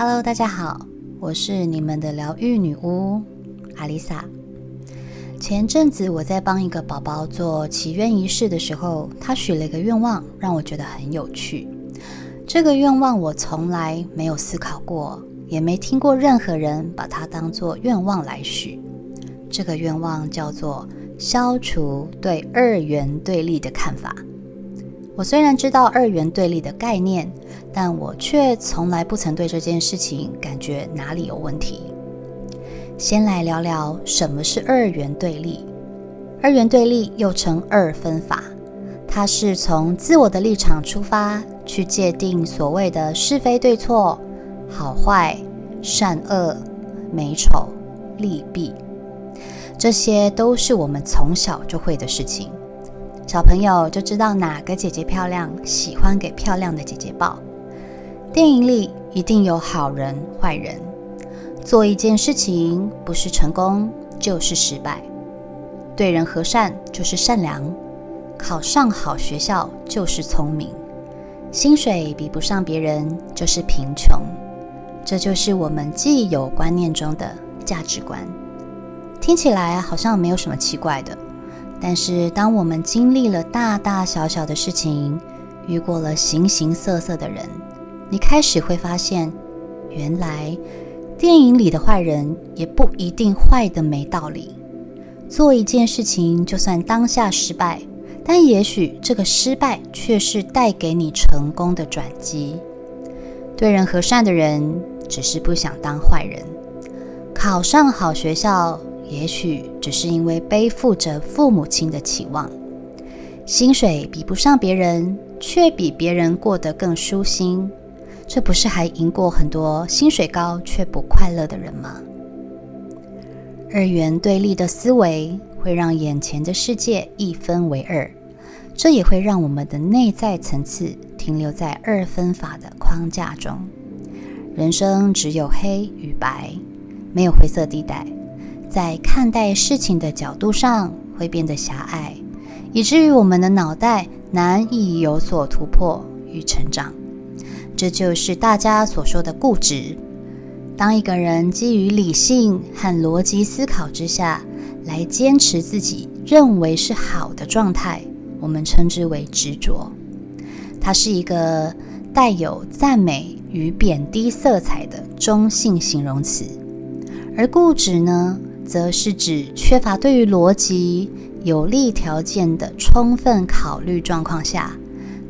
Hello，大家好，我是你们的疗愈女巫阿丽萨。前阵子我在帮一个宝宝做祈愿仪式的时候，他许了一个愿望，让我觉得很有趣。这个愿望我从来没有思考过，也没听过任何人把它当做愿望来许。这个愿望叫做消除对二元对立的看法。我虽然知道二元对立的概念，但我却从来不曾对这件事情感觉哪里有问题。先来聊聊什么是二元对立。二元对立又称二分法，它是从自我的立场出发，去界定所谓的是非对错、好坏、善恶、美丑、利弊，这些都是我们从小就会的事情。小朋友就知道哪个姐姐漂亮，喜欢给漂亮的姐姐抱。电影里一定有好人坏人，做一件事情不是成功就是失败，对人和善就是善良，考上好学校就是聪明，薪水比不上别人就是贫穷。这就是我们既有观念中的价值观，听起来好像没有什么奇怪的。但是，当我们经历了大大小小的事情，遇过了形形色色的人，你开始会发现，原来电影里的坏人也不一定坏的没道理。做一件事情，就算当下失败，但也许这个失败却是带给你成功的转机。对人和善的人，只是不想当坏人，考上好学校。也许只是因为背负着父母亲的期望，薪水比不上别人，却比别人过得更舒心，这不是还赢过很多薪水高却不快乐的人吗？二元对立的思维会让眼前的世界一分为二，这也会让我们的内在层次停留在二分法的框架中，人生只有黑与白，没有灰色地带。在看待事情的角度上会变得狭隘，以至于我们的脑袋难以有所突破与成长。这就是大家所说的固执。当一个人基于理性和逻辑思考之下来坚持自己认为是好的状态，我们称之为执着。它是一个带有赞美与贬低色彩的中性形容词，而固执呢？则是指缺乏对于逻辑有利条件的充分考虑状况下，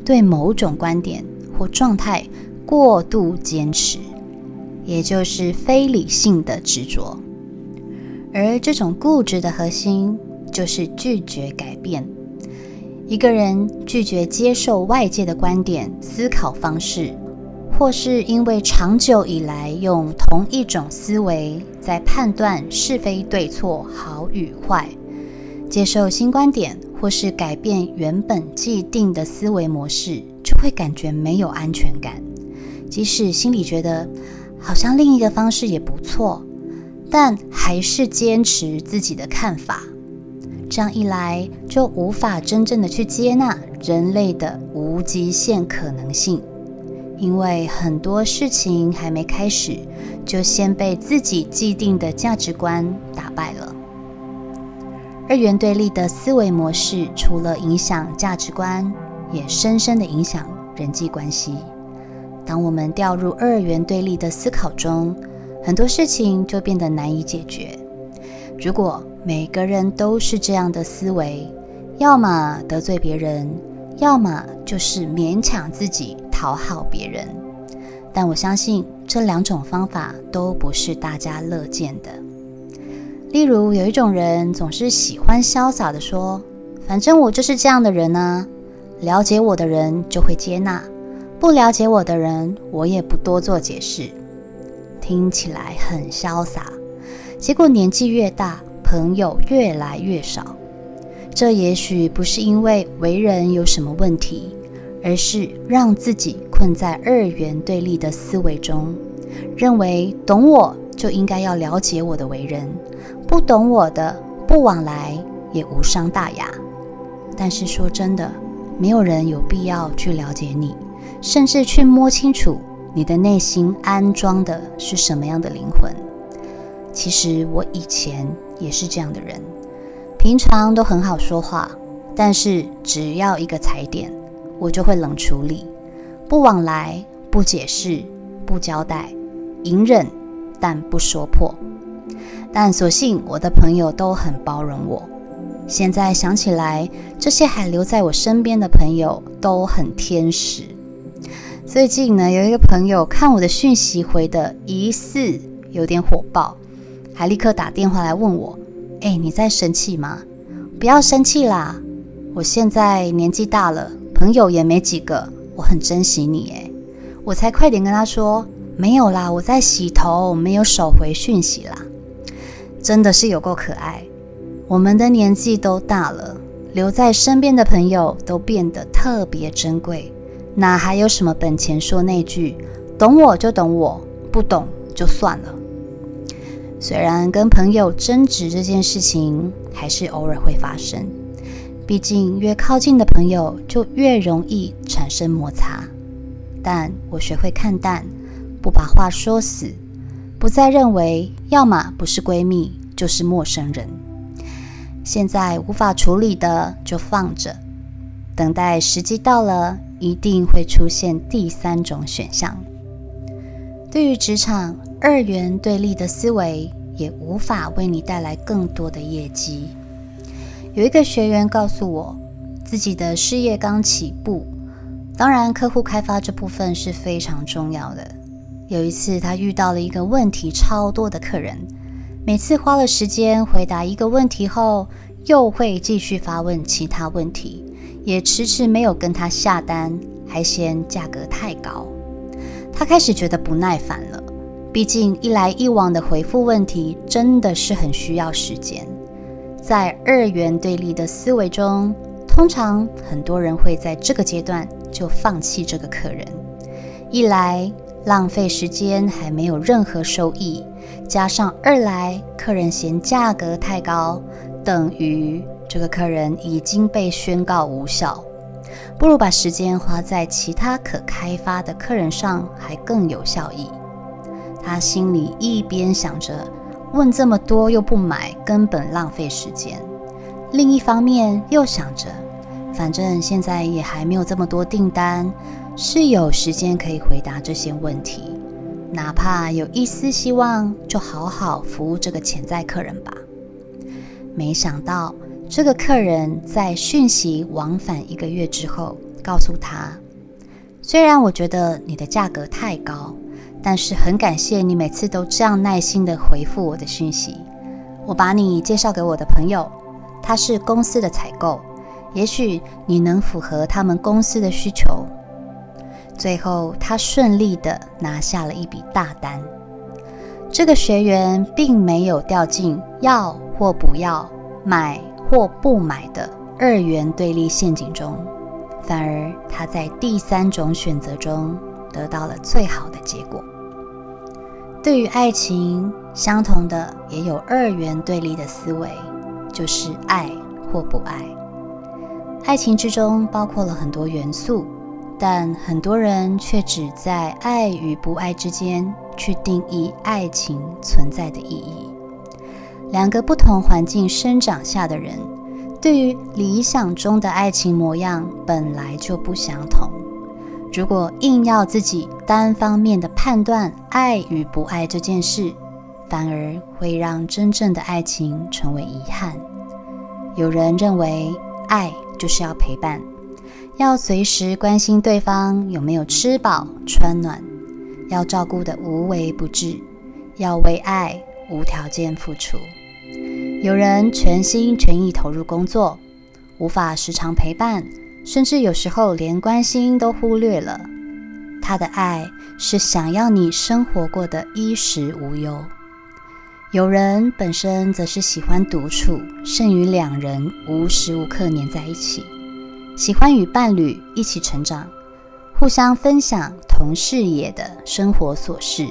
对某种观点或状态过度坚持，也就是非理性的执着。而这种固执的核心就是拒绝改变。一个人拒绝接受外界的观点、思考方式。或是因为长久以来用同一种思维在判断是非对错、好与坏，接受新观点或是改变原本既定的思维模式，会感觉没有安全感。即使心里觉得好像另一个方式也不错，但还是坚持自己的看法。这样一来，就无法真正的去接纳人类的无极限可能性。因为很多事情还没开始，就先被自己既定的价值观打败了。二元对立的思维模式，除了影响价值观，也深深的影响人际关系。当我们掉入二元对立的思考中，很多事情就变得难以解决。如果每个人都是这样的思维，要么得罪别人，要么就是勉强自己。讨好别人，但我相信这两种方法都不是大家乐见的。例如，有一种人总是喜欢潇洒的说：“反正我就是这样的人啊，了解我的人就会接纳，不了解我的人，我也不多做解释。”听起来很潇洒，结果年纪越大，朋友越来越少。这也许不是因为为人有什么问题。而是让自己困在二元对立的思维中，认为懂我就应该要了解我的为人，不懂我的不往来也无伤大雅。但是说真的，没有人有必要去了解你，甚至去摸清楚你的内心安装的是什么样的灵魂。其实我以前也是这样的人，平常都很好说话，但是只要一个踩点，我就会冷处理，不往来，不解释，不交代，隐忍，但不说破。但所幸我的朋友都很包容我。现在想起来，这些还留在我身边的朋友都很天使。最近呢，有一个朋友看我的讯息回的疑似有点火爆。还立刻打电话来问我：“哎，你在生气吗？不要生气啦！我现在年纪大了，朋友也没几个，我很珍惜你。哎，我才快点跟他说没有啦，我在洗头，没有手回讯息啦。真的是有够可爱。我们的年纪都大了，留在身边的朋友都变得特别珍贵，哪还有什么本钱说那句懂我就懂我，不懂就算了。”虽然跟朋友争执这件事情还是偶尔会发生，毕竟越靠近的朋友就越容易产生摩擦。但我学会看淡，不把话说死，不再认为要么不是闺蜜就是陌生人。现在无法处理的就放着，等待时机到了，一定会出现第三种选项。对于职场。二元对立的思维也无法为你带来更多的业绩。有一个学员告诉我，自己的事业刚起步，当然客户开发这部分是非常重要的。有一次，他遇到了一个问题超多的客人，每次花了时间回答一个问题后，又会继续发问其他问题，也迟迟没有跟他下单，还嫌价格太高。他开始觉得不耐烦了。毕竟一来一往的回复问题真的是很需要时间，在二元对立的思维中，通常很多人会在这个阶段就放弃这个客人。一来浪费时间还没有任何收益，加上二来客人嫌价格太高，等于这个客人已经被宣告无效，不如把时间花在其他可开发的客人上，还更有效益。他心里一边想着问这么多又不买，根本浪费时间；另一方面又想着，反正现在也还没有这么多订单，是有时间可以回答这些问题。哪怕有一丝希望，就好好服务这个潜在客人吧。没想到这个客人在讯息往返一个月之后，告诉他：“虽然我觉得你的价格太高。”但是很感谢你每次都这样耐心的回复我的讯息。我把你介绍给我的朋友，他是公司的采购，也许你能符合他们公司的需求。最后，他顺利的拿下了一笔大单。这个学员并没有掉进要或不要、买或不买的二元对立陷阱中，反而他在第三种选择中。得到了最好的结果。对于爱情，相同的也有二元对立的思维，就是爱或不爱。爱情之中包括了很多元素，但很多人却只在爱与不爱之间去定义爱情存在的意义。两个不同环境生长下的人，对于理想中的爱情模样本来就不相同。如果硬要自己单方面的判断爱与不爱这件事，反而会让真正的爱情成为遗憾。有人认为爱就是要陪伴，要随时关心对方有没有吃饱穿暖，要照顾的无微不至，要为爱无条件付出。有人全心全意投入工作，无法时常陪伴。甚至有时候连关心都忽略了，他的爱是想要你生活过得衣食无忧。有人本身则是喜欢独处，胜于两人无时无刻黏在一起，喜欢与伴侣一起成长，互相分享同视野的生活琐事。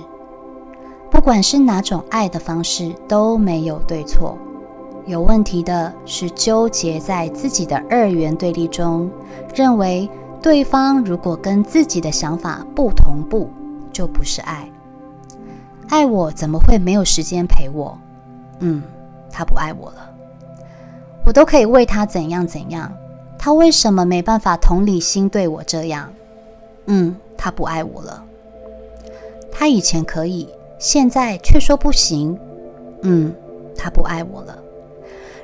不管是哪种爱的方式，都没有对错。有问题的是纠结在自己的二元对立中，认为对方如果跟自己的想法不同步，就不是爱。爱我怎么会没有时间陪我？嗯，他不爱我了。我都可以为他怎样怎样，他为什么没办法同理心对我这样？嗯，他不爱我了。他以前可以，现在却说不行。嗯，他不爱我了。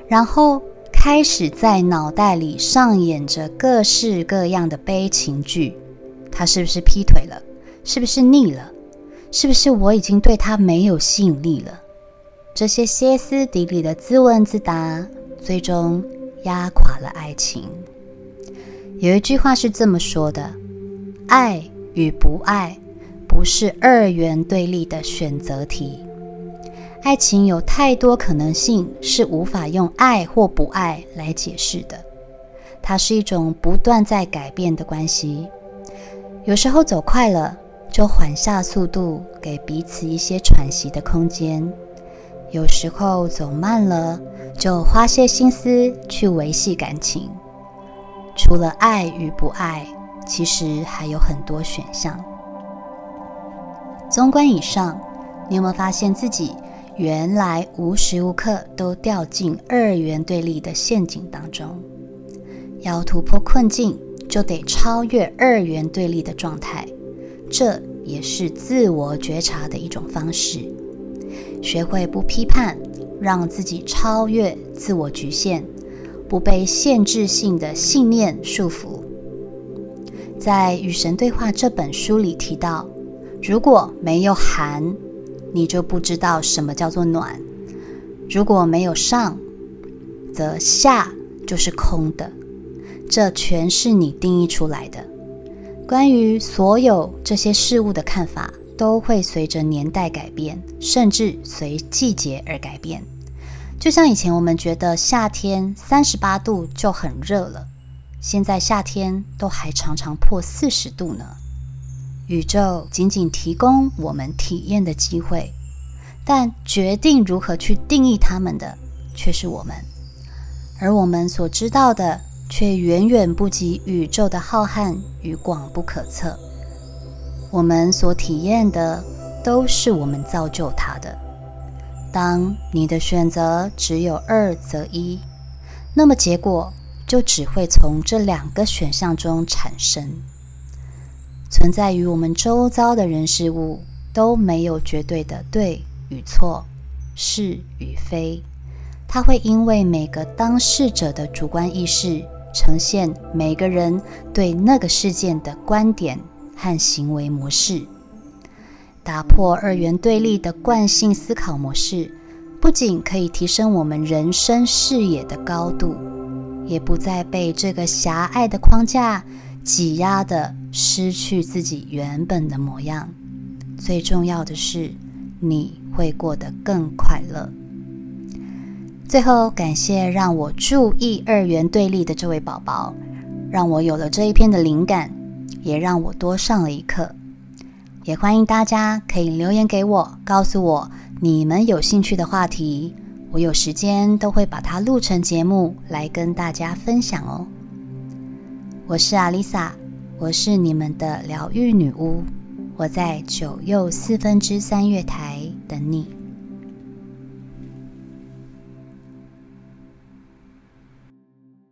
然后开始在脑袋里上演着各式各样的悲情剧。他是不是劈腿了？是不是腻了？是不是我已经对他没有吸引力了？这些歇斯底里的自问自答。最终压垮了爱情。有一句话是这么说的：“爱与不爱不是二元对立的选择题。爱情有太多可能性，是无法用爱或不爱来解释的。它是一种不断在改变的关系。有时候走快了，就缓下速度，给彼此一些喘息的空间；有时候走慢了。”就花些心思去维系感情，除了爱与不爱，其实还有很多选项。纵观以上，你有没有发现自己原来无时无刻都掉进二元对立的陷阱当中？要突破困境，就得超越二元对立的状态，这也是自我觉察的一种方式。学会不批判。让自己超越自我局限，不被限制性的信念束缚。在《与神对话》这本书里提到，如果没有寒，你就不知道什么叫做暖；如果没有上，则下就是空的。这全是你定义出来的。关于所有这些事物的看法，都会随着年代改变，甚至随季节而改变。就像以前我们觉得夏天三十八度就很热了，现在夏天都还常常破四十度呢。宇宙仅仅提供我们体验的机会，但决定如何去定义它们的却是我们，而我们所知道的却远远不及宇宙的浩瀚与广不可测。我们所体验的都是我们造就它的。当你的选择只有二择一，那么结果就只会从这两个选项中产生。存在于我们周遭的人事物都没有绝对的对与错、是与非，它会因为每个当事者的主观意识，呈现每个人对那个事件的观点和行为模式。打破二元对立的惯性思考模式，不仅可以提升我们人生视野的高度，也不再被这个狭隘的框架挤压的失去自己原本的模样。最重要的是，你会过得更快乐。最后，感谢让我注意二元对立的这位宝宝，让我有了这一篇的灵感，也让我多上了一课。也欢迎大家可以留言给我，告诉我你们有兴趣的话题，我有时间都会把它录成节目来跟大家分享哦。我是阿丽萨，我是你们的疗愈女巫，我在九又四分之三月台等你。